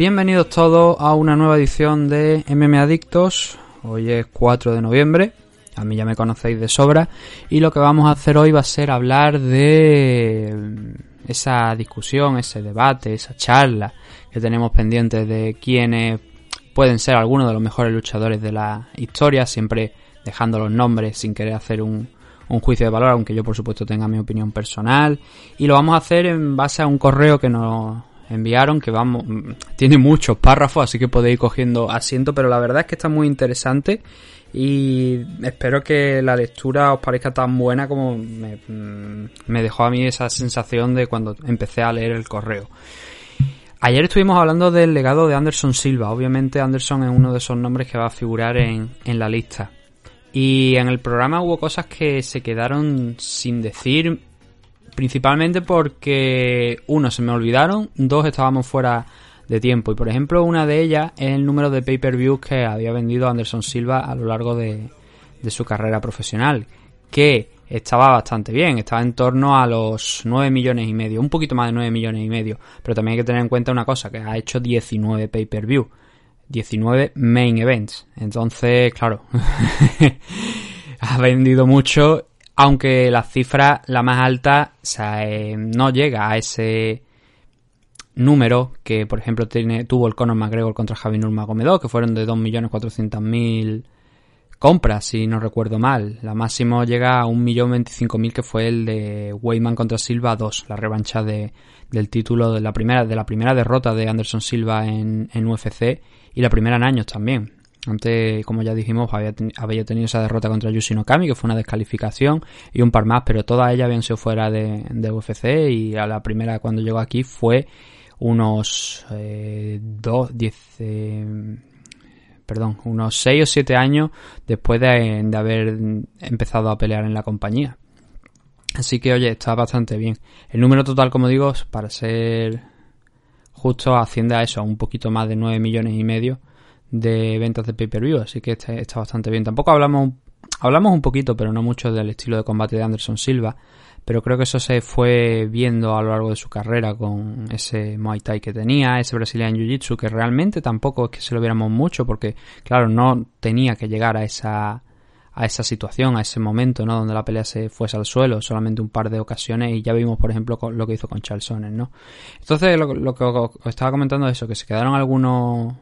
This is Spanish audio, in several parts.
bienvenidos todos a una nueva edición de MM Adictos. Hoy es 4 de noviembre, a mí ya me conocéis de sobra, y lo que vamos a hacer hoy va a ser hablar de esa discusión, ese debate, esa charla que tenemos pendiente de quiénes pueden ser algunos de los mejores luchadores de la historia, siempre dejando los nombres sin querer hacer un, un juicio de valor, aunque yo por supuesto tenga mi opinión personal. Y lo vamos a hacer en base a un correo que nos enviaron, que vamos, tiene muchos párrafos, así que podéis ir cogiendo asiento, pero la verdad es que está muy interesante y espero que la lectura os parezca tan buena como me, me dejó a mí esa sensación de cuando empecé a leer el correo. Ayer estuvimos hablando del legado de Anderson Silva. Obviamente Anderson es uno de esos nombres que va a figurar en, en la lista. Y en el programa hubo cosas que se quedaron sin decir, principalmente porque, uno, se me olvidaron, dos, estábamos fuera de tiempo. Y por ejemplo, una de ellas es el número de pay-per-views que había vendido Anderson Silva a lo largo de, de su carrera profesional. Que estaba bastante bien, estaba en torno a los 9 millones y medio, un poquito más de 9 millones y medio. Pero también hay que tener en cuenta una cosa, que ha hecho 19 pay-per-view. 19 main events. Entonces, claro, ha vendido mucho, aunque la cifra, la más alta, o sea, eh, no llega a ese número que, por ejemplo, tiene, tuvo el Conor McGregor contra Javi Nurmagomedov, que fueron de 2.400.000 compras, si no recuerdo mal. La máximo llega a 1.025.000, que fue el de Weyman contra Silva 2, la revancha de, del título de la primera, de la primera derrota de Anderson Silva en, en UFC y la primera en años también. Antes, como ya dijimos, había, tenido esa derrota contra Yushi Kami, que fue una descalificación, y un par más, pero todas ellas habían sido fuera de, UFC, y a la primera cuando llegó aquí fue unos eh, dos, diez, eh, perdón, unos 6 o 7 años después de, de, haber empezado a pelear en la compañía. Así que, oye, está bastante bien. El número total, como digo, para ser justo asciende a eso, a un poquito más de 9 millones y medio de ventas de pay-per-view, así que está, está, bastante bien. Tampoco hablamos, hablamos un poquito, pero no mucho del estilo de combate de Anderson Silva, pero creo que eso se fue viendo a lo largo de su carrera con ese Muay Thai que tenía, ese Brazilian Jiu-Jitsu, que realmente tampoco es que se lo viéramos mucho, porque claro, no tenía que llegar a esa a esa situación, a ese momento, ¿no? Donde la pelea se fuese al suelo, solamente un par de ocasiones y ya vimos, por ejemplo, lo que hizo con Charles Sonnen, ¿no? Entonces, lo, lo que os estaba comentando es eso, que se quedaron algunos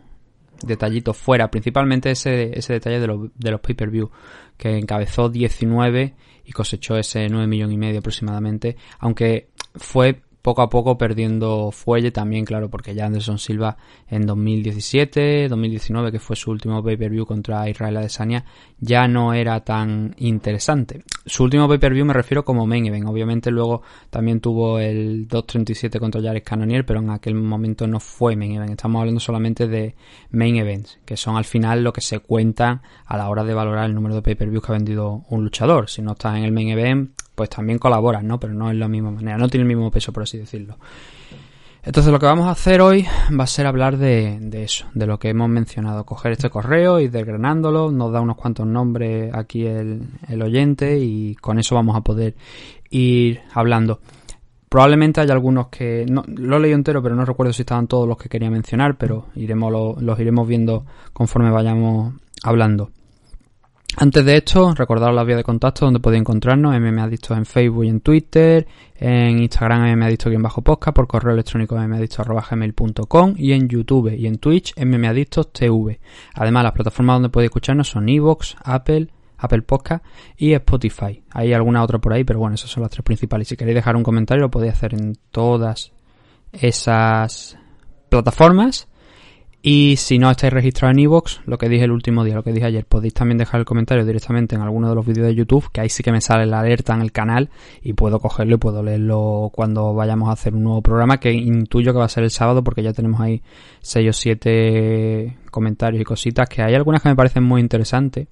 detallitos fuera, principalmente ese, ese detalle de, lo, de los pay-per-view, que encabezó 19 y cosechó ese 9 millones y medio aproximadamente, aunque fue poco a poco perdiendo fuelle también, claro, porque ya Anderson Silva en 2017, 2019, que fue su último pay-per-view contra Israel Adesanya, ya no era tan interesante. Su último pay-per-view me refiero como main event, obviamente luego también tuvo el 237 contra Jared Cannonier, pero en aquel momento no fue main event, estamos hablando solamente de main events, que son al final lo que se cuentan a la hora de valorar el número de pay-per-views que ha vendido un luchador. Si no estás en el main event, pues también colaboran, ¿no? Pero no es la misma manera, no tiene el mismo peso, por así decirlo. Entonces lo que vamos a hacer hoy va a ser hablar de, eso, de lo que hemos mencionado, coger este correo y desgranándolo, nos da unos cuantos nombres aquí el, oyente y con eso vamos a poder ir hablando. Probablemente hay algunos que no, lo leí entero, pero no recuerdo si estaban todos los que quería mencionar, pero iremos lo, los iremos viendo conforme vayamos hablando. Antes de esto, recordaros la vía de contacto donde podéis encontrarnos, mmadictos en Facebook y en Twitter, en Instagram mmadictos-podcast, por correo electrónico mmadictos.gmail.com y en YouTube y en Twitch mmadictos.tv. Además, las plataformas donde podéis escucharnos son Evox, Apple, Apple Podcast y Spotify. Hay alguna otra por ahí, pero bueno, esas son las tres principales. Si queréis dejar un comentario lo podéis hacer en todas esas plataformas. Y si no estáis registrados en iVoox, lo que dije el último día, lo que dije ayer, podéis también dejar el comentario directamente en alguno de los vídeos de YouTube, que ahí sí que me sale la alerta en el canal y puedo cogerlo y puedo leerlo cuando vayamos a hacer un nuevo programa, que intuyo que va a ser el sábado porque ya tenemos ahí 6 o 7 comentarios y cositas, que hay algunas que me parecen muy interesantes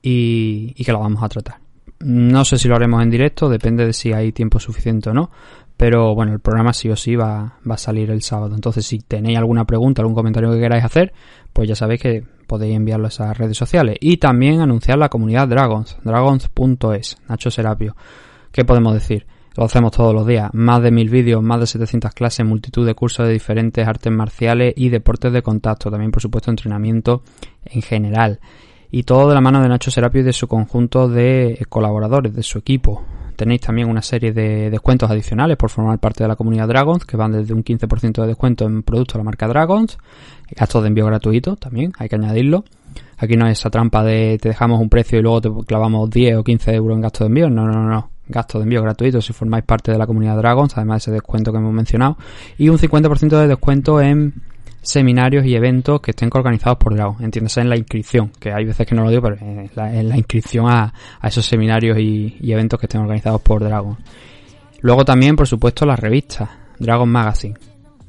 y, y que lo vamos a tratar. No sé si lo haremos en directo, depende de si hay tiempo suficiente o no, pero bueno, el programa sí o sí va, va, a salir el sábado. Entonces, si tenéis alguna pregunta, algún comentario que queráis hacer, pues ya sabéis que podéis enviarlo a esas redes sociales. Y también anunciar la comunidad Dragons, dragons.es, Nacho Serapio. ¿Qué podemos decir? Lo hacemos todos los días. Más de mil vídeos, más de 700 clases, multitud de cursos de diferentes artes marciales y deportes de contacto. También, por supuesto, entrenamiento en general. Y todo de la mano de Nacho Serapio y de su conjunto de colaboradores, de su equipo. Tenéis también una serie de descuentos adicionales por formar parte de la comunidad Dragons, que van desde un 15% de descuento en productos de la marca Dragons, gastos de envío gratuito también, hay que añadirlo. Aquí no es esa trampa de te dejamos un precio y luego te clavamos 10 o 15 euros en gasto de envío. No, no, no, no. Gasto de envío gratuito si formáis parte de la comunidad Dragons, además de ese descuento que hemos mencionado. Y un 50% de descuento en seminarios y eventos que estén organizados por Dragon. Entiéndase en la inscripción, que hay veces que no lo digo, pero en la, inscripción a, esos seminarios y, eventos que estén organizados por Dragon. Luego también, por supuesto, las revistas, Dragon Magazine.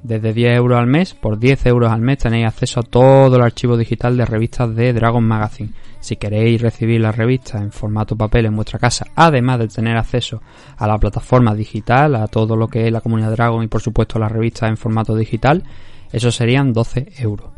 Desde 10 euros al mes, por 10 euros al mes tenéis acceso a todo el archivo digital de revistas de Dragon Magazine. Si queréis recibir las revistas en formato papel en vuestra casa, además de tener acceso a la plataforma digital, a todo lo que es la comunidad Dragon y por supuesto las revistas en formato digital, eso serían 12 euros.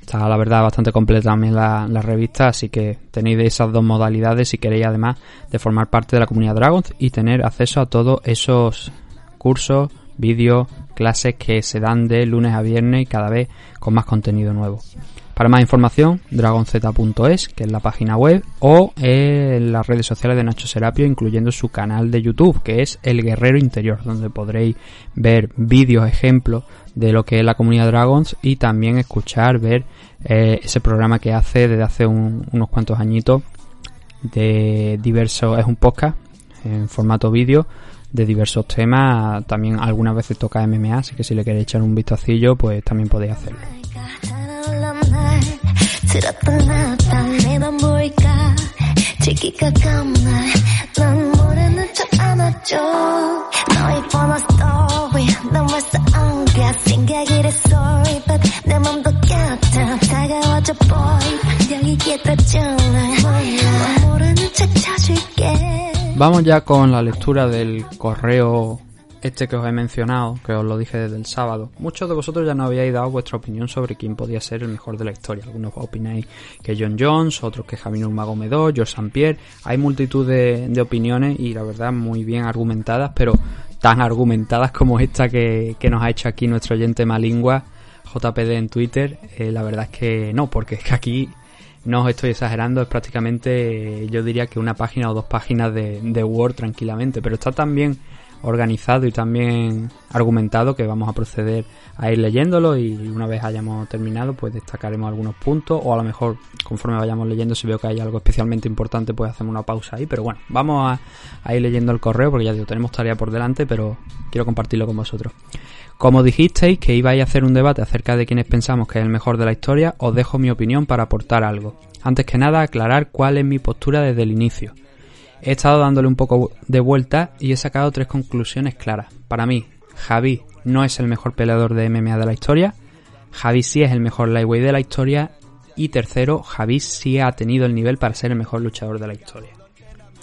Está la verdad bastante completa también la, revista, así que tenéis esas dos modalidades si queréis además de formar parte de la comunidad Dragons y tener acceso a todos esos cursos, vídeos, clases que se dan de lunes a viernes y cada vez con más contenido nuevo. Para más información, dragonz.es, que es la página web, o en las redes sociales de Nacho Serapio, incluyendo su canal de YouTube, que es El Guerrero Interior, donde podréis ver vídeos, ejemplos de lo que es la comunidad Dragons y también escuchar, ver eh, ese programa que hace desde hace unos cuantos añitos de diversos, es un podcast en formato vídeo de diversos temas, también algunas veces toca MMA, así que si le queréis echar un vistacillo, pues también podéis hacerlo. Vamos ya con la lectura del correo este que os he mencionado, que os lo dije desde el sábado. Muchos de vosotros ya no habíais dado vuestra opinión sobre quién podía ser el mejor de la historia. Algunos opináis que John Jones, otros que Javier Magomedó, George St. Pierre. Hay multitud de, opiniones y la verdad muy bien argumentadas, pero tan argumentadas como esta que, nos ha hecho aquí nuestro oyente Malingua, JPD en Twitter. Eh, la verdad es que no, porque es que aquí no os estoy exagerando, es prácticamente yo diría que una página o dos páginas de, de Word tranquilamente, pero está tan bien organizado y también argumentado que vamos a proceder a ir leyéndolo y una vez hayamos terminado pues destacaremos algunos puntos o a lo mejor conforme vayamos leyendo si veo que hay algo especialmente importante pues hacemos una pausa ahí pero bueno vamos a, ir leyendo el correo porque ya digo tenemos tarea por delante pero quiero compartirlo con vosotros como dijisteis que ibais a hacer un debate acerca de quienes pensamos que es el mejor de la historia, os dejo mi opinión para aportar algo. Antes que nada, aclarar cuál es mi postura desde el inicio. He estado dándole un poco de vuelta y he sacado tres conclusiones claras. Para mí, Javi no es el mejor peleador de MMA de la historia. Javi sí es el mejor lightweight de la historia. Y tercero, Javi sí ha tenido el nivel para ser el mejor luchador de la historia.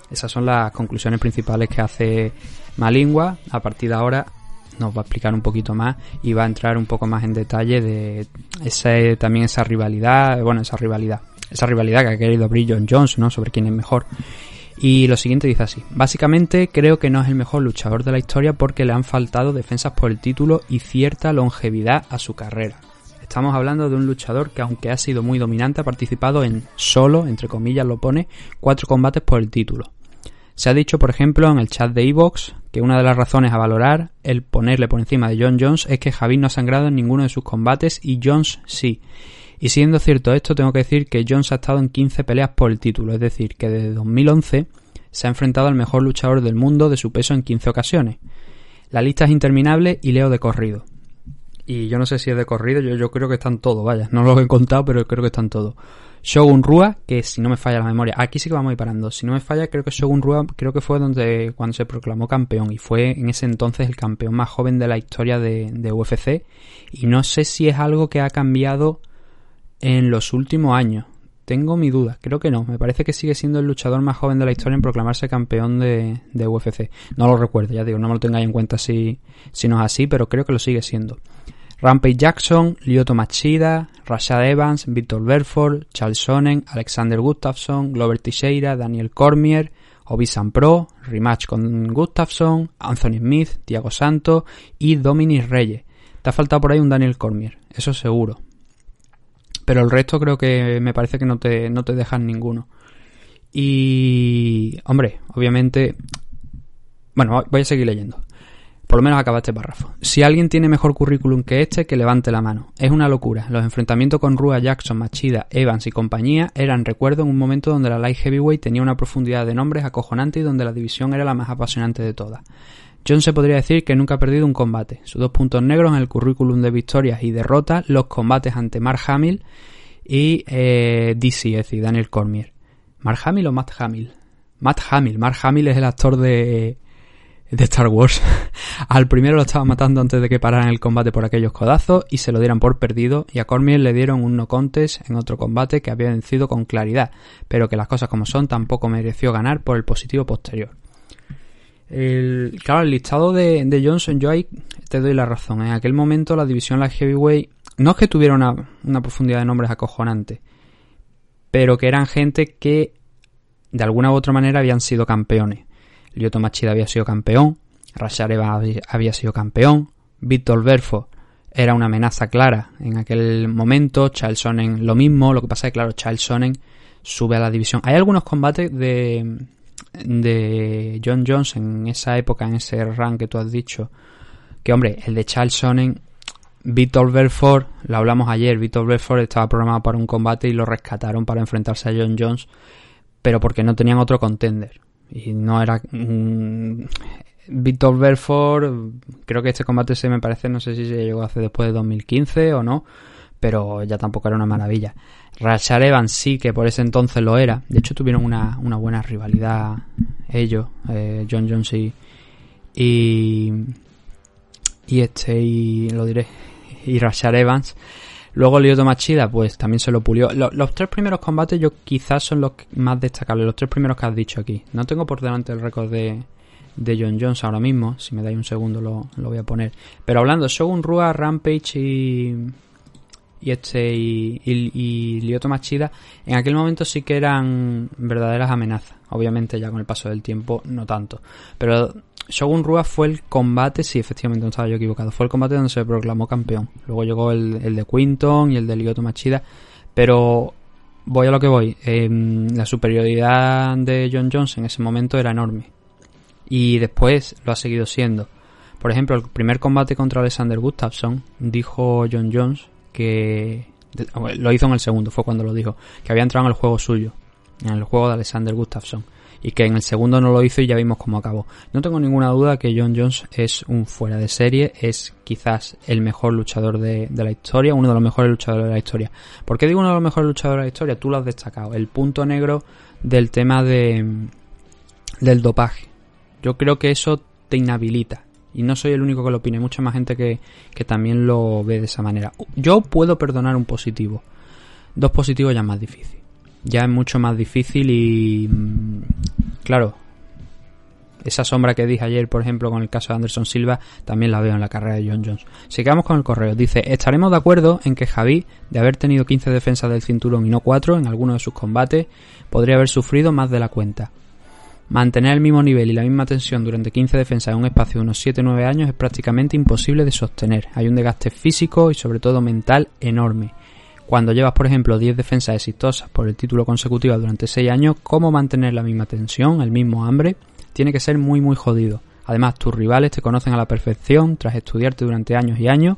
Esas son las conclusiones principales que hace Malingua. A partir de ahora nos va a explicar un poquito más y va a entrar un poco más en detalle de ese, también esa rivalidad, bueno, esa rivalidad, esa rivalidad que ha querido abrir John Jones, ¿no? Sobre quién es mejor. Y lo siguiente dice así, básicamente creo que no es el mejor luchador de la historia porque le han faltado defensas por el título y cierta longevidad a su carrera. Estamos hablando de un luchador que aunque ha sido muy dominante ha participado en solo, entre comillas lo pone, cuatro combates por el título. Se ha dicho, por ejemplo, en el chat de Evox que una de las razones a valorar el ponerle por encima de John Jones es que Javid no ha sangrado en ninguno de sus combates y Jones sí. Y siendo cierto esto, tengo que decir que Jones ha estado en 15 peleas por el título, es decir, que desde 2011 se ha enfrentado al mejor luchador del mundo de su peso en 15 ocasiones. La lista es interminable y leo de corrido. Y yo no sé si es de corrido, yo, yo creo que están todos, vaya, no lo he contado, pero creo que están todos. Shogun Rua, que si no me falla la memoria, aquí sí que vamos a ir parando. Si no me falla, creo que Shogun Rua creo que fue donde cuando se proclamó campeón y fue en ese entonces el campeón más joven de la historia de, de UFC y no sé si es algo que ha cambiado en los últimos años. Tengo mi duda, creo que no. Me parece que sigue siendo el luchador más joven de la historia en proclamarse campeón de, UFC. No lo recuerdo, ya digo, no me lo tengáis en cuenta si, si no es así, pero creo que lo sigue siendo. Rampage Jackson, Lyoto Machida, Rashad Evans, Victor Belfort, Charles Sonnen, Alexander Gustafsson, Glover Teixeira, Daniel Cormier, Obisan Pro, rematch con Gustafsson, Anthony Smith, Thiago Santos y Dominic Reyes. Te ha faltado por ahí un Daniel Cormier, eso seguro. Pero el resto creo que me parece que no te, no te dejan ninguno. Y, hombre, obviamente... Bueno, voy a seguir leyendo. Por lo menos acaba este párrafo. Si alguien tiene mejor currículum que este, que levante la mano. Es una locura. Los enfrentamientos con Rua, Jackson, Machida, Evans y compañía eran recuerdo en un momento donde la Light Heavyweight tenía una profundidad de nombres acojonante y donde la división era la más apasionante de todas. John se podría decir que nunca ha perdido un combate. Sus dos puntos negros en el currículum de victorias y derrotas, los combates ante Mark Hamill y eh, DC, es decir, Daniel Cormier. ¿Mark Hamill o Matt Hamill? Matt Hamill. Mark Hamill es el actor de de Star Wars. Al primero lo estaba matando antes de que pararan el combate por aquellos codazos y se lo dieran por perdido y a Cormier le dieron un no contest en otro combate que había vencido con claridad, pero que las cosas como son tampoco mereció ganar por el positivo posterior. El, claro, el listado de, Johnson, yo ahí te doy la razón. En aquel momento la división la heavyweight no es que tuviera una, una profundidad de nombres acojonante, pero que eran gente que de alguna u otra manera habían sido campeones. Lyoto Machida había sido campeón, Rashareva había sido campeón, Víctor Berfo era una amenaza clara en aquel momento, Charles Sonnen lo mismo, lo que pasa es que claro, Charles Sonnen sube a la división. Hay algunos combates de, de John Jones en esa época, en ese run que tú has dicho, que hombre, el de Charles Sonnen, Víctor Belfort, lo hablamos ayer, Víctor Belfort estaba programado para un combate y lo rescataron para enfrentarse a John Jones, pero porque no tenían otro contender. Y no era... Mm, Víctor Belfort, creo que este combate se me parece, no sé si se llegó a hacer después de 2015 o no, pero ya tampoco era una maravilla. Rashad Evans sí que por ese entonces lo era. De hecho tuvieron una, una buena rivalidad ellos, eh, John Jones y, y, y este, y lo diré, y Rashad Evans. Luego Lyoto Machida, pues también se lo pulió. Los, tres primeros combates yo quizás son los más destacables, los tres primeros que has dicho aquí. No tengo por delante el récord de, de John Jones ahora mismo, si me dais un segundo lo, lo voy a poner. Pero hablando, Shogun Rua, Rampage y, y este y, y, Machida, en aquel momento sí que eran verdaderas amenazas. Obviamente ya con el paso del tiempo no tanto. Pero Shogun Rua fue el combate, sí, efectivamente, no estaba yo equivocado, fue el combate donde se proclamó campeón. Luego llegó el, de Quinton y el de Lyoto Machida, pero voy a lo que voy. Em, la superioridad de John Jones en ese momento era enorme. Y después lo ha seguido siendo. Por ejemplo, el primer combate contra Alexander Gustafsson dijo John Jones que lo hizo en el segundo, fue cuando lo dijo, que había entrado en el juego suyo, en el juego de Alexander Gustafsson y que en el segundo no lo hizo y ya vimos cómo acabó. No tengo ninguna duda que John Jones es un fuera de serie, es quizás el mejor luchador de, la historia, uno de los mejores luchadores de la historia. ¿Por qué digo uno de los mejores luchadores de la historia? Tú lo has destacado, el punto negro del tema de del dopaje. Yo creo que eso te inhabilita. Y no soy el único que lo opine, mucha más gente que, que también lo ve de esa manera. Yo puedo perdonar un positivo. Dos positivos ya es más difícil ya es mucho más difícil y mm, claro, esa sombra que dije ayer, por ejemplo, con el caso de Anderson Silva, también la veo en la carrera de John Jones. Sigamos con el correo. Dice, estaremos de acuerdo en que Javi, de haber tenido 15 defensas del cinturón y no 4 en alguno de sus combates, podría haber sufrido más de la cuenta. Mantener el mismo nivel y la misma tensión durante 15 defensas en un espacio de unos 7-9 años es prácticamente imposible de sostener. Hay un desgaste físico y sobre todo mental enorme. Cuando llevas, por ejemplo, 10 defensas exitosas por el título consecutivo durante 6 años, ¿cómo mantener la misma tensión, el mismo hambre? Tiene que ser muy muy jodido. Además, tus rivales te conocen a la perfección tras estudiarte durante años y años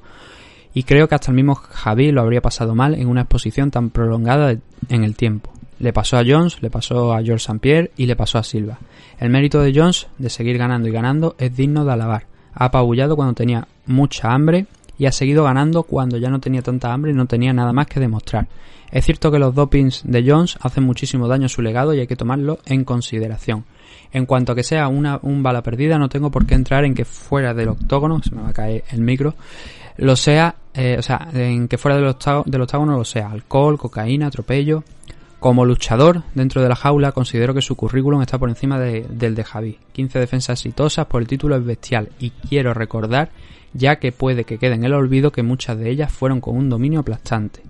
y creo que hasta el mismo Javi lo habría pasado mal en una exposición tan prolongada en el tiempo. Le pasó a Jones, le pasó a George St. Pierre y le pasó a Silva. El mérito de Jones de seguir ganando y ganando es digno de alabar. Ha apabullado cuando tenía mucha hambre y ha seguido ganando cuando ya no tenía tanta hambre y no tenía nada más que demostrar. Es cierto que los dopings de Jones hacen muchísimo daño a su legado y hay que tomarlo en consideración. En cuanto a que sea una un bala perdida, no tengo por qué entrar en que fuera del octógono, se me va a caer el micro, lo sea, eh, o sea, en que fuera del, octágono, del octágono lo sea, alcohol, cocaína, atropello. Como luchador dentro de la jaula, considero que su currículum está por encima del de Javi. 15 defensas exitosas por el título es bestial y quiero recordar ya que puede que quede en el olvido que muchas de ellas fueron con un dominio aplastante.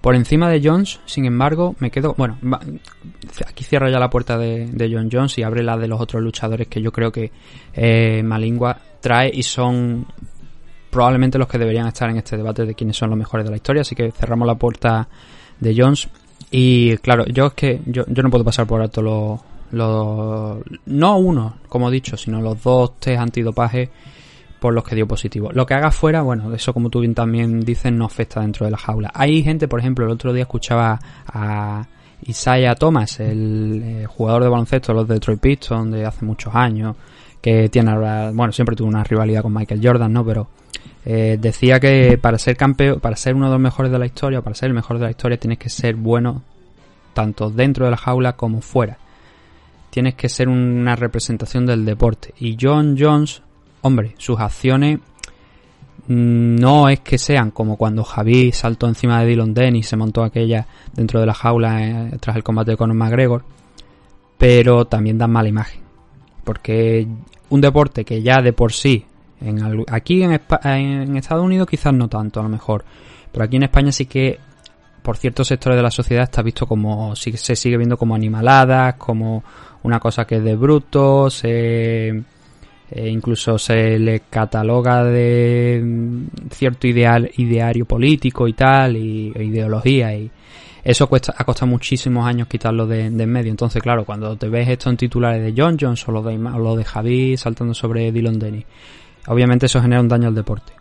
Por encima de Jones, sin embargo, me quedo. Bueno, aquí cierro ya la puerta de, John Jones y abre la de los otros luchadores que yo creo que eh, Malingua trae y son probablemente los que deberían estar en este debate de quiénes son los mejores de la historia. Así que cerramos la puerta de Jones. Y claro, yo es que yo, yo no puedo pasar por alto los. No uno, como he dicho, sino los dos test antidopaje por los que dio positivo. Lo que haga fuera, bueno, eso como tú bien también dices, no afecta dentro de la jaula. Hay gente, por ejemplo, el otro día escuchaba a Isaiah Thomas, el eh, jugador de baloncesto de los Detroit Pistons de hace muchos años, que tiene, bueno, siempre tuvo una rivalidad con Michael Jordan, ¿no? Pero eh, decía que para ser campeón, para ser uno de los mejores de la historia, para ser el mejor de la historia, tienes que ser bueno tanto dentro de la jaula como fuera. Tienes que ser una representación del deporte. Y John Jones hombre, sus acciones no es que sean como cuando Javi saltó encima de Dylan Dennis y se montó aquella dentro de la jaula eh, tras el combate con McGregor, pero también dan mala imagen. Porque un deporte que ya de por sí, en, aquí en, en Estados Unidos quizás no tanto a lo mejor, pero aquí en España sí que por ciertos sectores de la sociedad está visto como se sigue viendo como animaladas, como una cosa que es de brutos, se eh, incluso se le cataloga de mm, cierto ideal, ideario político y tal, y e ideología, y eso ha costado muchísimos años quitarlo de, en medio. Entonces, claro, cuando te ves esto en titulares de John Jones o lo de, lo de Javi saltando sobre Dylan Denny, obviamente eso genera un daño al deporte.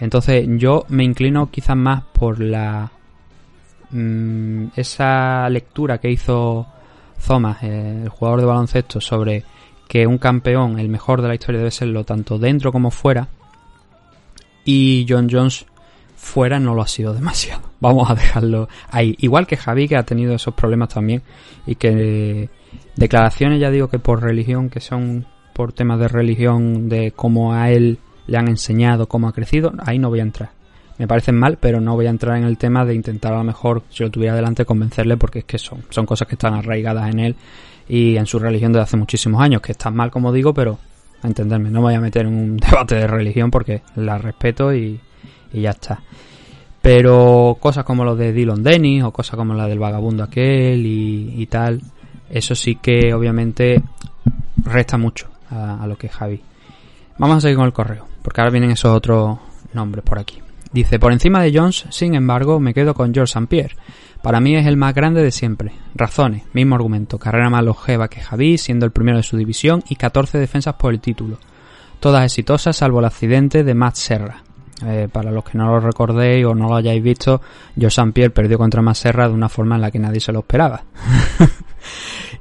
Entonces, yo me inclino quizás más por la mm, esa lectura que hizo Thomas, eh, el jugador de baloncesto, sobre que un campeón, el mejor de la historia, debe serlo tanto dentro como fuera. Y John Jones fuera no lo ha sido demasiado. Vamos a dejarlo ahí. Igual que Javi, que ha tenido esos problemas también. Y que declaraciones, ya digo que por religión, que son por temas de religión, de cómo a él le han enseñado, cómo ha crecido, ahí no voy a entrar. Me parecen mal, pero no voy a entrar en el tema de intentar a lo mejor, si lo tuviera delante, convencerle, porque es que son, son cosas que están arraigadas en él y en su religión desde hace muchísimos años, que está mal como digo, pero a entenderme, no voy a meter en un debate de religión porque la respeto y, ya está. Pero cosas como lo de Dylan Dennis o cosas como la del vagabundo aquel y, tal, eso sí que obviamente resta mucho a, a, lo que es Javi. Vamos a seguir con el correo, porque ahora vienen esos otros nombres por aquí. Dice, por encima de Jones, sin embargo, me quedo con George St. Pierre. Para mí es el más grande de siempre. Razones, mismo argumento, carrera más longeva que Javi, siendo el primero de su división y 14 defensas por el título. Todas exitosas salvo el accidente de Matt Serra. Eh, para los que no lo recordéis o no lo hayáis visto, George St. Pierre perdió contra Matt Serra de una forma en la que nadie se lo esperaba.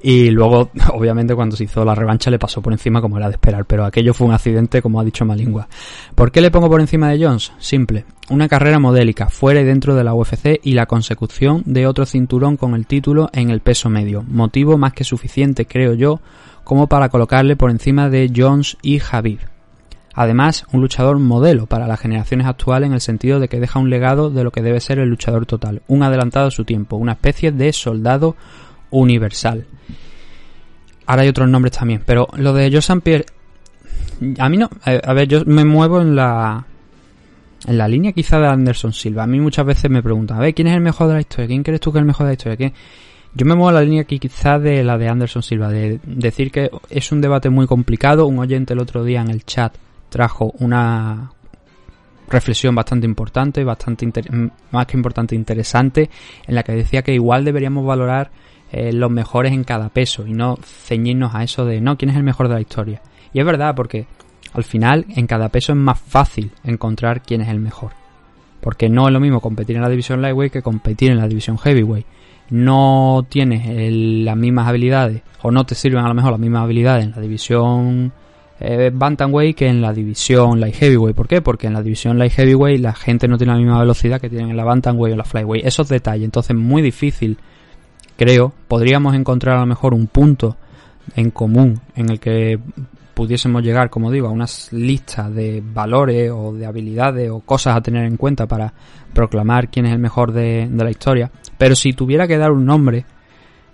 Y luego, obviamente, cuando se hizo la revancha le pasó por encima como era de esperar, pero aquello fue un accidente, como ha dicho Malingua. ¿Por qué le pongo por encima de Jones? Simple. Una carrera modélica, fuera y dentro de la UFC y la consecución de otro cinturón con el título en el peso medio. Motivo más que suficiente, creo yo, como para colocarle por encima de Jones y Javier. Además, un luchador modelo para las generaciones actuales en el sentido de que deja un legado de lo que debe ser el luchador total, un adelantado a su tiempo, una especie de soldado universal. Ahora hay otros nombres también, pero lo de Joe Pierre, a mí no, eh, a ver, yo me muevo en la en la línea quizá de Anderson Silva. A mí muchas veces me preguntan, a ver, ¿quién es el mejor de la historia? ¿Quién crees tú que es el mejor de la historia? Yo me muevo en la línea quizá de la de Anderson Silva, de decir que es un debate muy complicado. Un oyente el otro día en el chat trajo una reflexión bastante importante, bastante más que importante, interesante, en la que decía que igual deberíamos valorar eh, los mejores en cada peso y no ceñirnos a eso de no, quién es el mejor de la historia. Y es verdad, porque al final en cada peso es más fácil encontrar quién es el mejor. Porque no es lo mismo competir en la división lightweight que competir en la división heavyweight. No tienes las mismas habilidades, o no te sirven a lo mejor las mismas habilidades en la división eh, bantamweight que en la división light heavyweight. ¿Por qué? Porque en la división light heavyweight la gente no tiene la misma velocidad que tienen en la bantamweight o la flyweight. Esos detalles, entonces es muy difícil creo, podríamos encontrar a lo mejor un punto en común en el que pudiésemos llegar, como digo, a unas listas de valores o de habilidades o cosas a tener en cuenta para proclamar quién es el mejor de, la historia. Pero si tuviera que dar un nombre,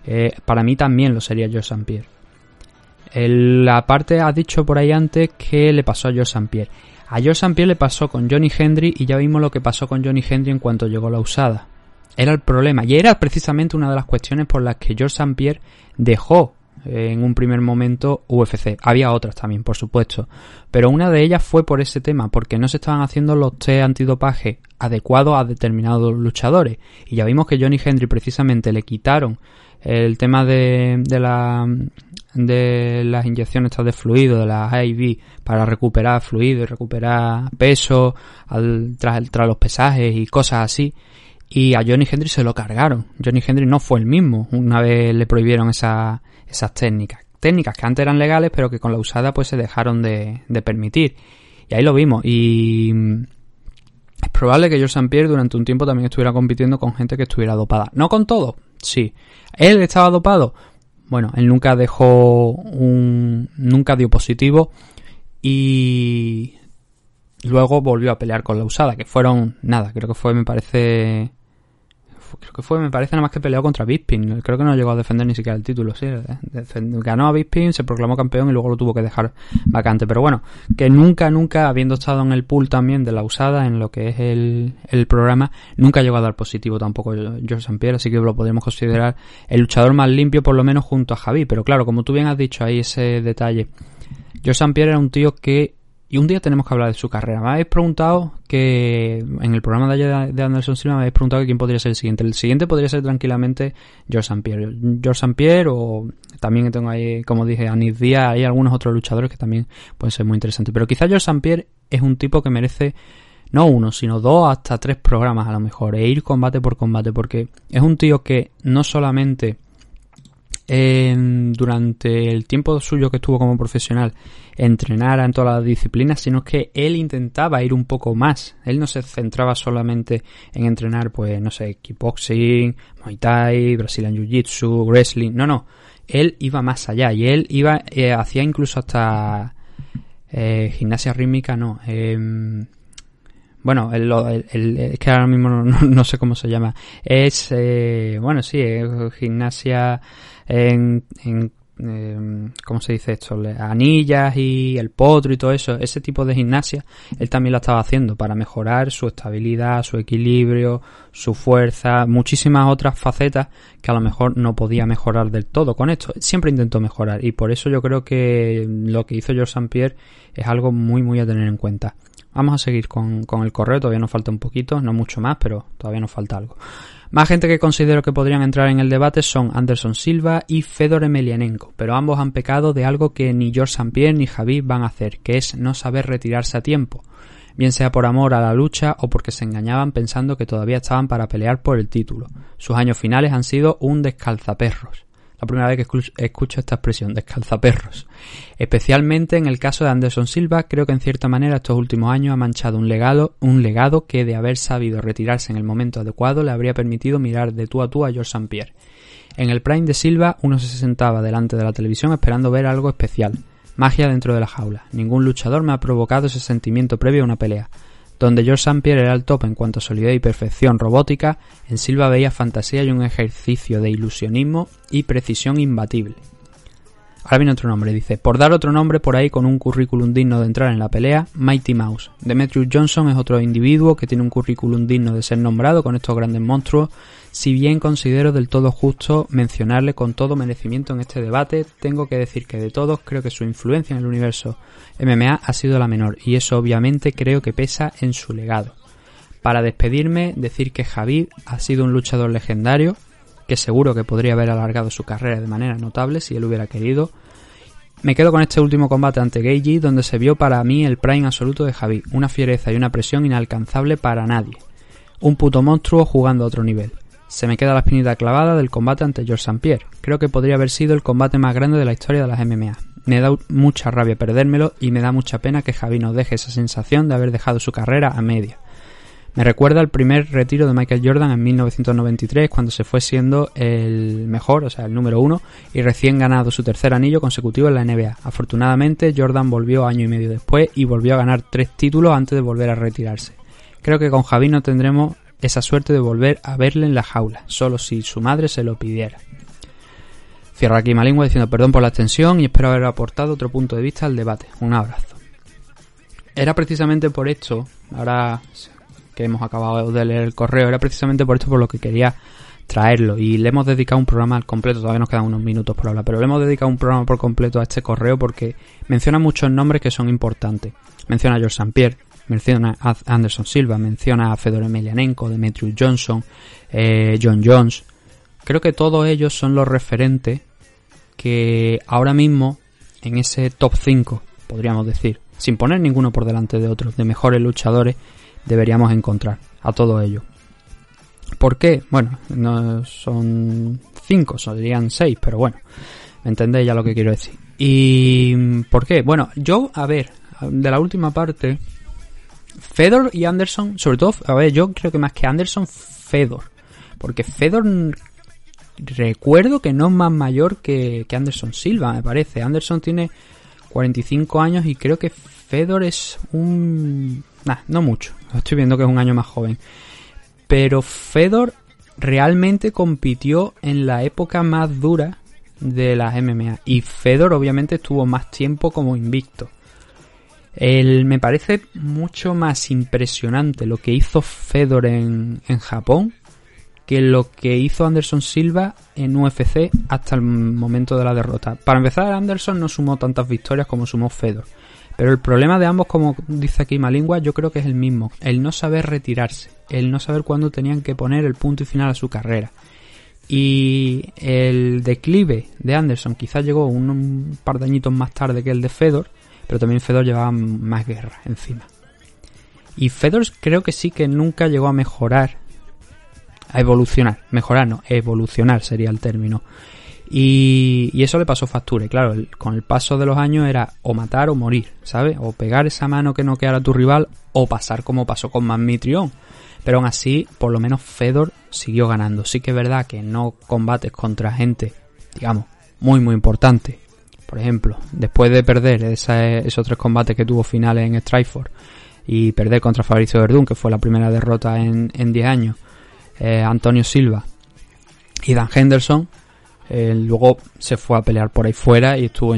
eh, para mí también lo sería George. Pierre. La parte ha dicho por ahí antes que le pasó a George St. A George St. Pierre le pasó con Johnny Hendry y ya vimos lo que pasó con Johnny Hendry en cuanto llegó la usada era el problema. Y era precisamente una de las cuestiones por las que George St. Dejó eh, en un primer momento UFC. Había otras también, por supuesto. Pero una de ellas fue por ese tema, porque no se estaban haciendo los test antidopaje adecuados a determinados luchadores. Y ya vimos que Johnny Hendry precisamente le quitaron el tema de, la, de las inyecciones de fluido, de las IV, para recuperar fluido y recuperar peso tras, los pesajes y cosas así. Y a Johnny Hendry se lo cargaron. Johnny Hendry no fue el mismo una vez le prohibieron esa, esas técnicas. Técnicas que antes eran legales, pero que con la usada pues se dejaron de, permitir. Y ahí lo vimos. Y es probable que George St. Pierre durante un tiempo también estuviera compitiendo con gente que estuviera dopada. No con todo, sí. ¿Él estaba dopado? Bueno, él nunca dejó un... nunca dio positivo y luego volvió a pelear con la usada, que fueron nada, creo que fue, me parece, creo que fue, me parece nada más que peleó contra Bisping. Creo que no llegó a defender ni siquiera el título, sí. Ganó a Bisping, se proclamó campeón y luego lo tuvo que dejar vacante. Pero bueno, que nunca, nunca, habiendo estado en el pool también de la usada, en lo que es el, el programa, nunca llegó a dar positivo tampoco George St. Pierre, así que lo podemos considerar el luchador más limpio, por lo menos junto a Javi. Pero claro, como tú bien has dicho ahí ese detalle, George St. Pierre era un tío que y un día tenemos que hablar de su carrera. Me habéis preguntado que en el programa de ayer de Anderson Silva me habéis preguntado quién podría ser el siguiente. El siguiente podría ser tranquilamente George St. Pierre. George St. Pierre o también tengo ahí, como dije, Anis Díaz. Hay algunos otros luchadores que también pueden ser muy interesantes. Pero quizá George St. Pierre es un tipo que merece no uno, sino dos hasta tres programas a lo mejor. E ir combate por combate. Porque es un tío que no solamente durante el tiempo suyo que estuvo como profesional entrenara en todas las disciplinas, sino que él intentaba ir un poco más. Él no se centraba solamente en entrenar, pues, no sé, kickboxing, muay thai, brazilian jiu-jitsu, wrestling. No, no. Él iba más allá y él iba, eh, hacía incluso hasta eh, gimnasia rítmica, no. Em, bueno, el, es que ahora mismo no, sé cómo se llama. Es, eh, bueno, sí, gimnasia en, en em, ¿cómo se dice esto? Anillas y el potro y todo eso, ese tipo de gimnasia, él también la estaba haciendo para mejorar su estabilidad, su equilibrio, su fuerza, muchísimas otras facetas que a lo mejor no podía mejorar del todo con esto. Siempre intentó mejorar y por eso yo creo que lo que hizo George St. Pierre es algo muy muy a tener en cuenta. Vamos a seguir con, con el correo, todavía nos falta un poquito, no mucho más, pero todavía nos falta algo. Más gente que considero que podrían entrar en el debate son Anderson Silva y Fedor Emelianenko, pero ambos han pecado de algo que ni George St. Pierre ni Javi van a hacer, que es no saber retirarse a tiempo, bien sea por amor a la lucha o porque se engañaban pensando que todavía estaban para pelear por el título. Sus años finales han sido un descalzaperros la primera vez que escucho esta expresión, descalzaperros. Especialmente en el caso de Anderson Silva, creo que en cierta manera estos últimos años ha manchado un legado, un legado que de haber sabido retirarse en el momento adecuado le habría permitido mirar de tú a tú a George St. Pierre. En el prime de Silva uno se sentaba delante de la televisión esperando ver algo especial. Magia dentro de la jaula. Ningún luchador me ha provocado ese sentimiento previo a una pelea. Donde George St. Pierre era el top en cuanto a solidez y perfección robótica, en Silva veía fantasía y un ejercicio de ilusionismo y precisión imbatible. Ahora viene otro nombre, dice, por dar otro nombre por ahí con un currículum digno de entrar en la pelea, Mighty Mouse. Demetrius Johnson es otro individuo que tiene un currículum digno de ser nombrado con estos grandes monstruos, si bien considero del todo justo mencionarle con todo merecimiento en este debate, tengo que decir que de todos creo que su influencia en el universo MMA ha sido la menor y eso obviamente creo que pesa en su legado. Para despedirme, decir que Javid ha sido un luchador legendario, seguro que podría haber alargado su carrera de manera notable si él hubiera querido. Me quedo con este último combate ante Geiji, donde se vio para mí el prime absoluto de Javi, una fiereza y una presión inalcanzable para nadie. Un puto monstruo jugando a otro nivel. Se me queda la espinita clavada del combate ante George St. Pierre. Creo que podría haber sido el combate más grande de la historia de las MMA. Me da mucha rabia perdérmelo y me da mucha pena que Javi nos deje esa sensación de haber dejado su carrera a media. Me recuerda el primer retiro de Michael Jordan en 1993, cuando se fue siendo el mejor, o sea, el número uno, y recién ganado su tercer anillo consecutivo en la NBA. Afortunadamente, Jordan volvió año y medio después y volvió a ganar tres títulos antes de volver a retirarse. Creo que con Javi no tendremos esa suerte de volver a verle en la jaula, solo si su madre se lo pidiera. Cierro aquí Malingua diciendo perdón por la extensión y espero haber aportado otro punto de vista al debate. Un abrazo. Era precisamente por esto, ahora que hemos acabado de leer el correo, era precisamente por esto por lo que quería traerlo y le hemos dedicado un programa al completo, todavía nos quedan unos minutos por hablar, pero le hemos dedicado un programa por completo a este correo porque menciona muchos nombres que son importantes. Menciona a George St. Pierre, menciona a Anderson Silva, menciona a Fedor Emelianenko, Demetrius Johnson, eh, John Jones. Creo que todos ellos son los referentes que ahora mismo en ese top 5, podríamos decir, sin poner ninguno por delante de otros, de mejores luchadores, deberíamos encontrar a todos ellos. ¿Por qué? Bueno, no son 5, serían 6, pero bueno, me entendéis ya lo que quiero decir. ¿Y por qué? Bueno, yo, a ver, de la última parte, Fedor y Anderson, sobre todo, a ver, yo creo que más que Anderson, Fedor. Porque Fedor recuerdo que no es más mayor que, Anderson Silva, me parece. Anderson tiene 45 años y creo que Fedor es un... Nah, no mucho. Estoy viendo que es un año más joven. Pero Fedor realmente compitió en la época más dura de las MMA. Y Fedor obviamente estuvo más tiempo como invicto. El, me parece mucho más impresionante lo que hizo Fedor en, en Japón que lo que hizo Anderson Silva en UFC hasta el momento de la derrota. Para empezar, Anderson no sumó tantas victorias como sumó Fedor. Pero el problema de ambos, como dice aquí Malingua, yo creo que es el mismo. El no saber retirarse. El no saber cuándo tenían que poner el punto y final a su carrera. Y el declive de Anderson quizás llegó un, par de añitos más tarde que el de Fedor. Pero también Fedor llevaba más guerra encima. Y Fedor creo que sí que nunca llegó a mejorar a evolucionar, mejorar no, evolucionar sería el término. Y, eso le pasó factura. Y claro, con el paso de los años era o matar o morir, ¿sabes? O pegar esa mano que no quedara tu rival o pasar como pasó con Magmitrión. Pero aún así, por lo menos Fedor siguió ganando. Sí que es verdad que no combates contra gente, digamos, muy muy importante. Por ejemplo, después de perder esos tres combates que tuvo finales en Strikeforce y perder contra Fabricio Verdún, que fue la primera derrota en 10 años, eh, Antonio Silva y Dan Henderson. Eh, luego se fue a pelear por ahí fuera y estuvo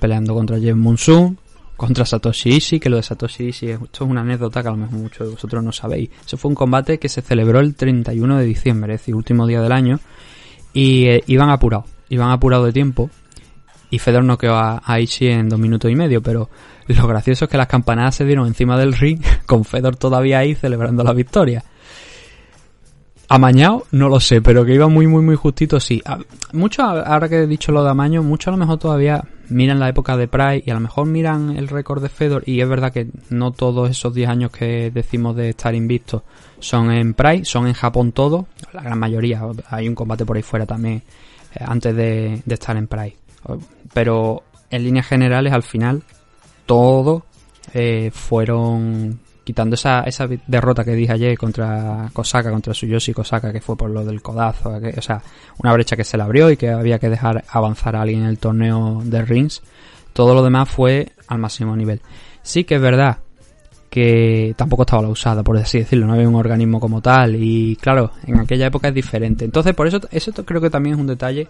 peleando contra Jeff Monsoon, contra Satoshi Ishii, que lo de Satoshi Ishii esto es una anécdota que a lo mejor muchos de vosotros no sabéis. Eso fue un combate que se celebró el 31 de diciembre, es decir, último día del año, y eh, iban apurados, iban apurados de tiempo, y Fedor no quedó a, a Ishii en dos minutos y medio, pero lo gracioso es que las campanadas se dieron encima del ring, con Fedor todavía ahí celebrando la victoria. Amañado, no lo sé, pero que iba muy, muy, muy justito, sí. Muchos, ahora que he dicho lo de Amaño, muchos a lo mejor todavía miran la época de Pride y a lo mejor miran el récord de Fedor y es verdad que no todos esos 10 años que decimos de estar invictos son en Pride, son en Japón todos, la gran mayoría, hay un combate por ahí fuera también eh, antes de, estar en Pride. Pero en líneas generales al final todos eh, fueron quitando esa, esa derrota que dije ayer contra Kosaka, contra Suyoshi Kosaka, que fue por lo del codazo, o sea, una brecha que se le abrió y que había que dejar avanzar a alguien en el torneo de rings, todo lo demás fue al máximo nivel. Sí que es verdad que tampoco estaba la usada, por así decirlo, no había un organismo como tal y claro, en aquella época es diferente. Entonces, por eso, eso creo que también es un detalle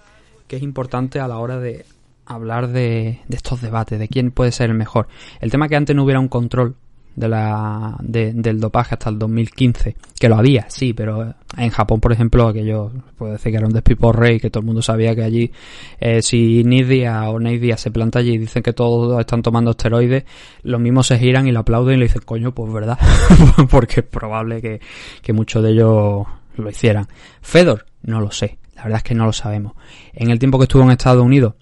que es importante a la hora de hablar de, de estos debates, de quién puede ser el mejor. El tema que antes no hubiera un control de la, del dopaje hasta el 2015, que lo había, sí, pero en Japón, por ejemplo, aquello puedo decir que era un despiporre y que todo el mundo sabía que allí, eh, si Nidia o Neidia se planta allí y dicen que todos están tomando esteroides, los mismos se giran y lo aplauden y le dicen, coño, pues verdad, porque es probable que, que muchos de ellos lo hicieran. Fedor, no lo sé, la verdad es que no lo sabemos. En el tiempo que estuvo en Estados Unidos,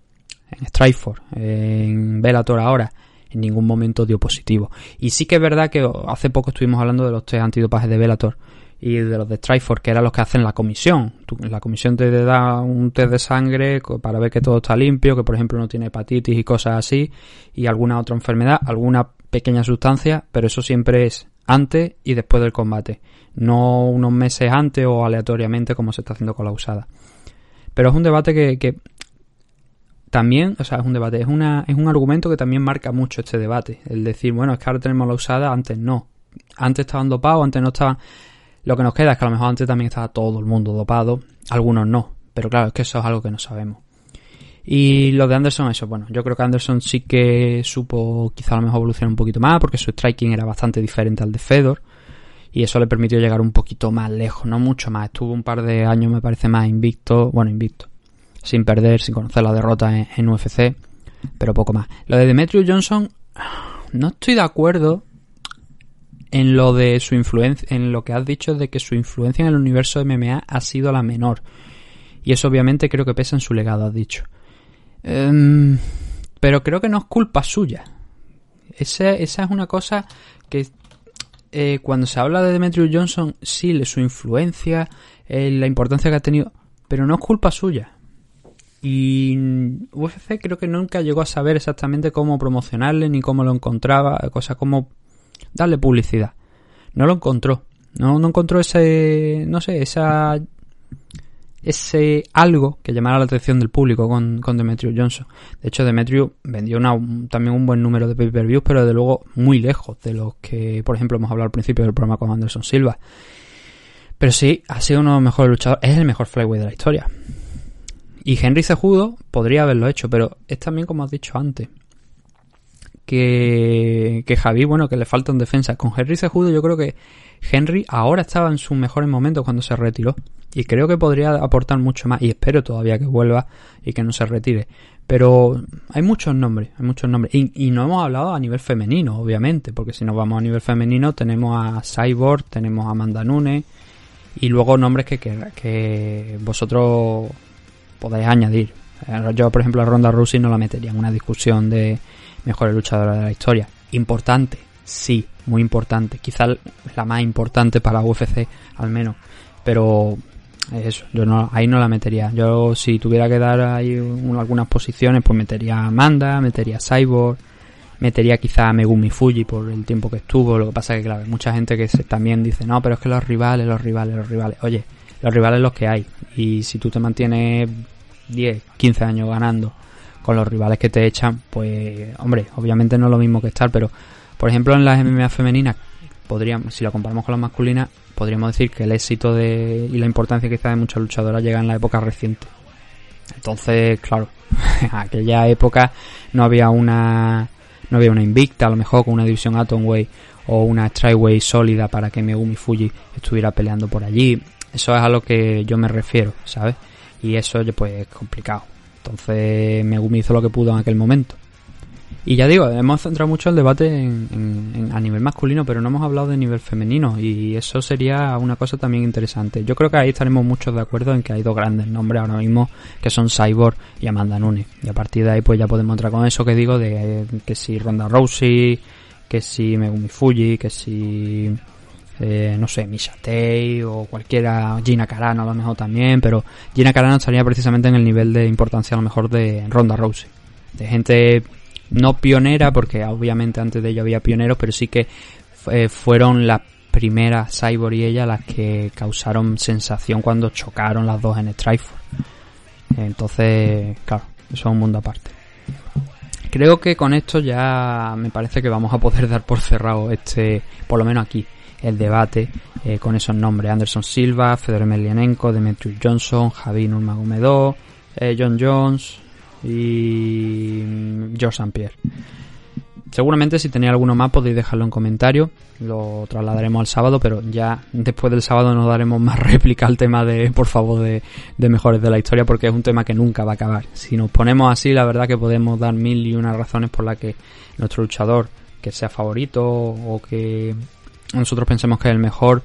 en Strikeforce, en Bellator ahora, en ningún momento dio positivo. Y sí que es verdad que hace poco estuvimos hablando de los test antidopajes de Velator y de los de Strikeforce, que eran los que hacen la comisión. la comisión te da un test de sangre para ver que todo está limpio, que por ejemplo no tiene hepatitis y cosas así, y alguna otra enfermedad, alguna pequeña sustancia, pero eso siempre es antes y después del combate, no unos meses antes o aleatoriamente como se está haciendo con la usada. Pero es un debate que, que también, o sea, es un debate, es, una, es un argumento que también marca mucho este debate. El decir, bueno, es que ahora tenemos la usada, antes no. Antes estaban dopados, antes no estaban. Lo que nos queda es que a lo mejor antes también estaba todo el mundo dopado, algunos no. Pero claro, es que eso es algo que no sabemos. Y lo de Anderson, eso, bueno, yo creo que Anderson sí que supo quizá a lo mejor evolucionar un poquito más, porque su striking era bastante diferente al de Fedor. y eso le permitió llegar un poquito más lejos, no mucho más. Estuvo un par de años, me parece más invicto, bueno, invicto, sin perder, sin conocer la derrota en, UFC, pero poco más. Lo de Demetrius Johnson, no estoy de acuerdo en lo de su influencia, en lo que has dicho de que su influencia en el universo de MMA ha sido la menor. Y eso obviamente creo que pesa en su legado, has dicho. Em, pero creo que no es culpa suya. Esa, esa es una cosa que eh, cuando se habla de Demetrius Johnson, sí, su influencia, eh, la importancia que ha tenido, pero no es culpa suya. Y UFC creo que nunca llegó a saber exactamente cómo promocionarle ni cómo lo encontraba, cosa como darle publicidad. No lo encontró. No, encontró ese, no sé, esa ese algo que llamara la atención del público con, con Demetrius Johnson. De hecho, Demetrius vendió también un buen número de pay-per-views, pero de luego muy lejos de los que, por ejemplo, hemos hablado al principio del programa con Anderson Silva. Pero sí, ha sido uno de los mejores luchadores, es el mejor flyweight de la historia. Y Henry Cejudo podría haberlo hecho, pero es también como has dicho antes. Que, que Javi, bueno, que le falta en defensa. Con Henry Cejudo yo creo que Henry ahora estaba en sus mejores momentos cuando se retiró. Y creo que podría aportar mucho más. Y espero todavía que vuelva y que no se retire. Pero hay muchos nombres, hay muchos nombres. Y, no hemos hablado a nivel femenino, obviamente. Porque si nos vamos a nivel femenino, tenemos a Cyborg, tenemos a Amanda Nunes. Y luego nombres que, que, vosotros podáis añadir. Eh, yo, por ejemplo, a Ronda Rousey no la metería en una discusión de mejores luchadoras de la historia. Importante, sí, muy importante. Quizá la más importante para UFC, al menos. Pero eso, yo no, ahí no la metería. Yo si tuviera que dar ahí algunas posiciones, pues metería a Amanda, metería a Cyborg, metería quizá a Megumi Fuji por el tiempo que estuvo. Lo que pasa que, claro, mucha gente que también dice, no, pero es que los rivales, los rivales, los rivales. Oye, los rivales los que hay. Y si tú te mantienes 10, 15 años ganando con los rivales que te echan, pues, hombre, obviamente no es lo mismo que estar, pero, por ejemplo, en las MMA femeninas, podríamos, si la comparamos con las masculinas, podríamos decir que el éxito de, y la importancia quizá de muchas luchadoras llega en la época reciente. Entonces, claro, en aquella época no había una no había una invicta, a lo mejor con una división Atomway o una Strikeway sólida para que Megumi Fuji estuviera peleando por allí. Eso es a lo que yo me refiero, ¿sabes? Y eso pues es complicado. Entonces Megumi hizo lo que pudo en aquel momento. Y ya digo, hemos centrado mucho el debate en, a nivel masculino, pero no hemos hablado de nivel femenino y eso sería una cosa también interesante. Yo creo que ahí estaremos muchos de acuerdo en que hay dos grandes nombres ahora mismo que son Cyborg y Amanda Nunes. Y a partir de ahí pues ya podemos entrar con eso que digo de que si Ronda Rousey, que si Megumi Fuji, que si eh, no sé, Misha Tay o cualquiera, Gina Carano a lo mejor también, pero Gina Carano estaría precisamente en el nivel de importancia a lo mejor de Ronda Rousey. De gente no pionera, porque obviamente antes de ello había pioneros, pero sí que eh, fueron las primeras Cyborg y ella las que causaron sensación cuando chocaron las dos en Strikeforce. Entonces, claro, eso es un mundo aparte. Creo que con esto ya me parece que vamos a poder dar por cerrado este, por lo menos aquí, el debate eh, con esos nombres. Anderson Silva, Fedor Emelianenko, Demetrius Johnson, Javi Nurmagomedov, eh, John Jones, y George St. Pierre. Seguramente si tenéis alguno más podéis dejarlo en comentario, lo trasladaremos al sábado, pero ya después del sábado nos daremos más réplica al tema de, por favor, de, de, mejores de la historia, porque es un tema que nunca va a acabar. Si nos ponemos así, la verdad que podemos dar mil y unas razones por las que nuestro luchador, que sea favorito o que nosotros pensemos que es el mejor,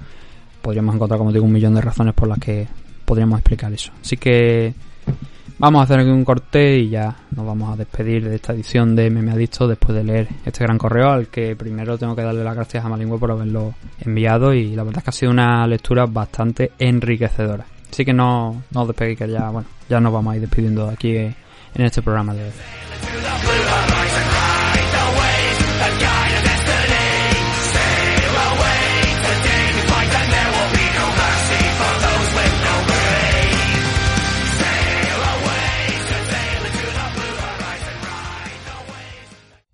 podríamos encontrar, como digo, un millón de razones por las que podríamos explicar eso. Así que Vamos a hacer aquí un corte y ya nos vamos a despedir de esta edición de Meme Adicto después de leer este gran correo al que primero tengo que darle las gracias a Malingüe por haberlo enviado y la verdad es que ha sido una lectura bastante enriquecedora. Así que no, no os despeguéis que ya, bueno, ya nos vamos a ir despidiendo aquí en este programa de hoy.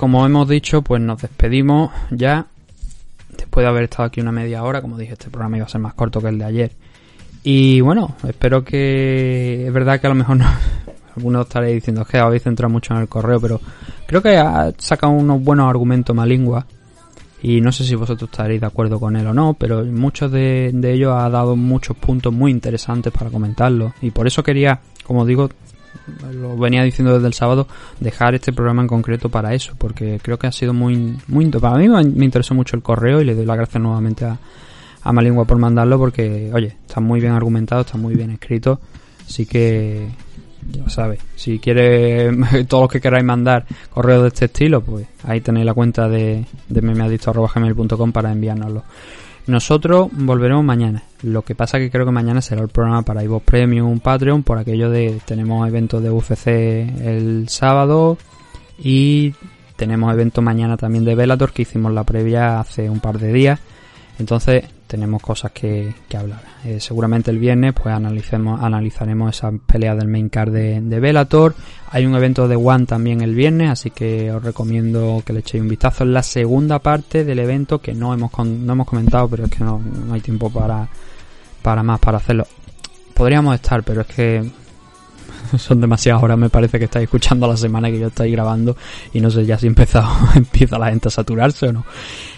Como hemos dicho, pues nos despedimos ya. Después de haber estado aquí una media hora, como dije, este programa iba a ser más corto que el de ayer. Y bueno, espero que. Es verdad que a lo mejor no. Algunos estaréis diciendo que habéis centrado mucho en el correo, pero creo que ha sacado unos buenos argumentos Malingua. Y no sé si vosotros estaréis de acuerdo con él o no, pero muchos de, de ellos ha dado muchos puntos muy interesantes para comentarlo. Y por eso quería, como digo, lo venía diciendo desde el sábado, dejar este programa en concreto para eso, porque creo que ha sido muy, muy para mí me interesó mucho el correo y le doy las gracias nuevamente a, a Malingua por mandarlo porque, oye, está muy bien argumentado, está muy bien escrito, así que ya sabes, si quiere todos los que queráis mandar correos de este estilo, pues ahí tenéis la cuenta de, de memeadicto.gmail.com para enviárnoslo. Nosotros volveremos mañana. Lo que pasa que creo que mañana será el programa para iVoox Premium, Patreon, por aquello de tenemos eventos de UFC el sábado y tenemos evento mañana también de Velator que hicimos la previa hace un par de días. Entonces tenemos cosas que, hablar. Eh, seguramente el viernes pues analicemos, analizaremos esa pelea del main card de, de Bellator. Hay un evento de One también el viernes, así que os recomiendo que le echéis un vistazo. en la segunda parte del evento que no hemos, no hemos comentado, pero es que no, no hay tiempo para, para más, para hacerlo. Podríamos estar, pero es que son demasiadas horas, me parece que estáis escuchando la semana que yo estoy grabando y no sé ya si empezado, empieza la gente a saturarse o no.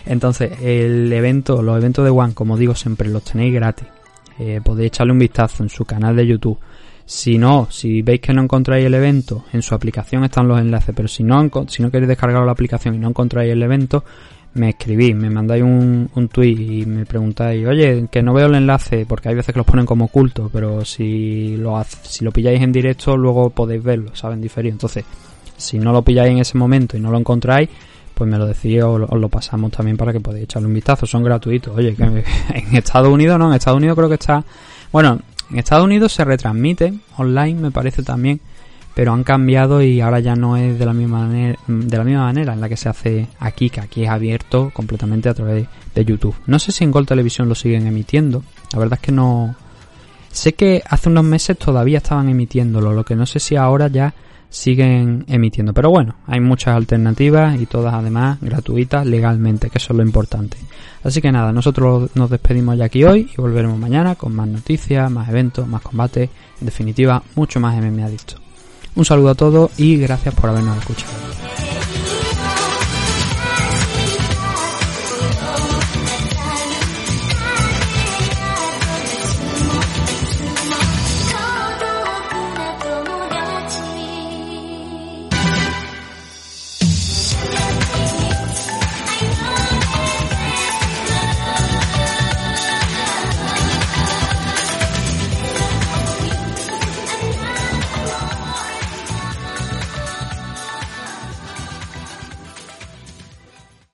Entonces, el evento, los eventos de One, como digo siempre, los tenéis gratis. Eh, podéis echarle un vistazo en su canal de YouTube. Si no, si veis que no encontráis el evento, en su aplicación están los enlaces, pero si no, si no queréis descargar la aplicación y no encontráis el evento, me escribís, me mandáis un, un tweet y me preguntáis, oye, que no veo el enlace, porque hay veces que los ponen como oculto, pero si lo, si lo pilláis en directo, luego podéis verlo, ¿saben? Diferido. Entonces, si no lo pilláis en ese momento y no lo encontráis, pues me lo decís os lo pasamos también para que podáis echarle un vistazo. Son gratuitos. Oye, que en Estados Unidos no, en Estados Unidos creo que está. Bueno, en Estados Unidos se retransmite online, me parece también pero han cambiado y ahora ya no es de la misma manera, de la misma manera en la que se hace aquí, que aquí es abierto completamente a través de YouTube. No sé si en Gol Televisión lo siguen emitiendo, la verdad es que no... Sé que hace unos meses todavía estaban emitiéndolo, lo que no sé si ahora ya siguen emitiendo. Pero bueno, hay muchas alternativas y todas además gratuitas legalmente, que eso es lo importante. Así que nada, nosotros nos despedimos ya aquí hoy y volveremos mañana con más noticias, más eventos, más combates, en definitiva, mucho más MMA Adicto. Un saludo a todos y gracias por habernos escuchado.